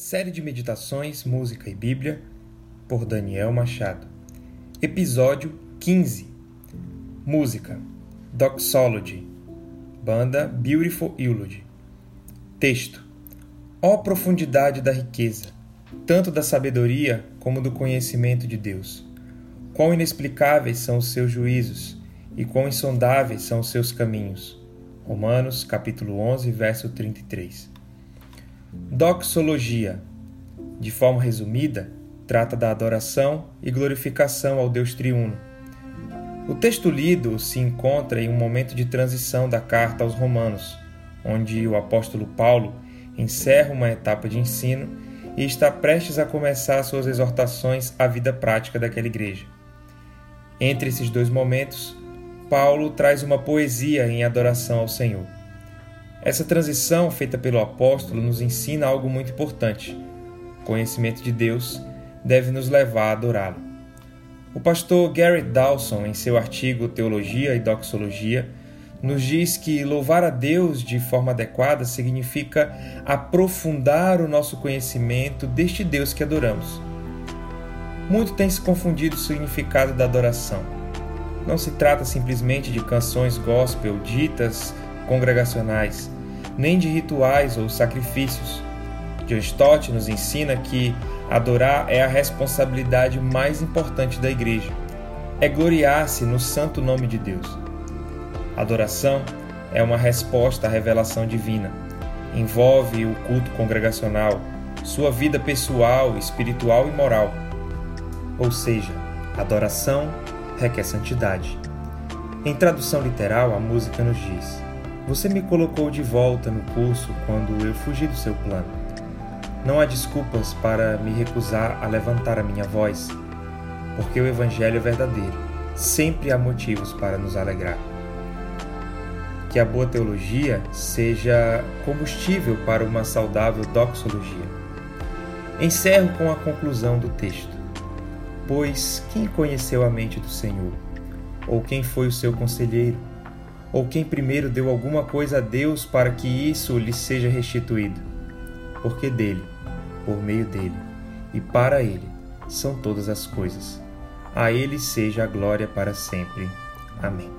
Série de Meditações, Música e Bíblia, por Daniel Machado. Episódio 15 Música Doxology Banda Beautiful Eulogy Texto Ó profundidade da riqueza, tanto da sabedoria como do conhecimento de Deus. Quão inexplicáveis são os seus juízos e quão insondáveis são os seus caminhos. Romanos, capítulo 11, verso 33. Doxologia, de forma resumida, trata da adoração e glorificação ao Deus triuno. O texto lido se encontra em um momento de transição da carta aos Romanos, onde o apóstolo Paulo encerra uma etapa de ensino e está prestes a começar suas exortações à vida prática daquela igreja. Entre esses dois momentos, Paulo traz uma poesia em adoração ao Senhor. Essa transição feita pelo apóstolo nos ensina algo muito importante. O conhecimento de Deus deve nos levar a adorá-lo. O pastor Garrett Dawson, em seu artigo Teologia e Doxologia, nos diz que louvar a Deus de forma adequada significa aprofundar o nosso conhecimento deste Deus que adoramos. Muito tem se confundido o significado da adoração. Não se trata simplesmente de canções gospel ditas congregacionais, nem de rituais ou sacrifícios. Stott nos ensina que adorar é a responsabilidade mais importante da igreja. É gloriar-se no santo nome de Deus. Adoração é uma resposta à revelação divina. Envolve o culto congregacional, sua vida pessoal, espiritual e moral. Ou seja, adoração requer santidade. Em tradução literal, a música nos diz: você me colocou de volta no curso quando eu fugi do seu plano. Não há desculpas para me recusar a levantar a minha voz, porque o Evangelho é verdadeiro. Sempre há motivos para nos alegrar. Que a boa teologia seja combustível para uma saudável doxologia. Encerro com a conclusão do texto. Pois quem conheceu a mente do Senhor? Ou quem foi o seu conselheiro? Ou quem primeiro deu alguma coisa a Deus para que isso lhe seja restituído? Porque dele, por meio dele e para ele são todas as coisas. A ele seja a glória para sempre. Amém.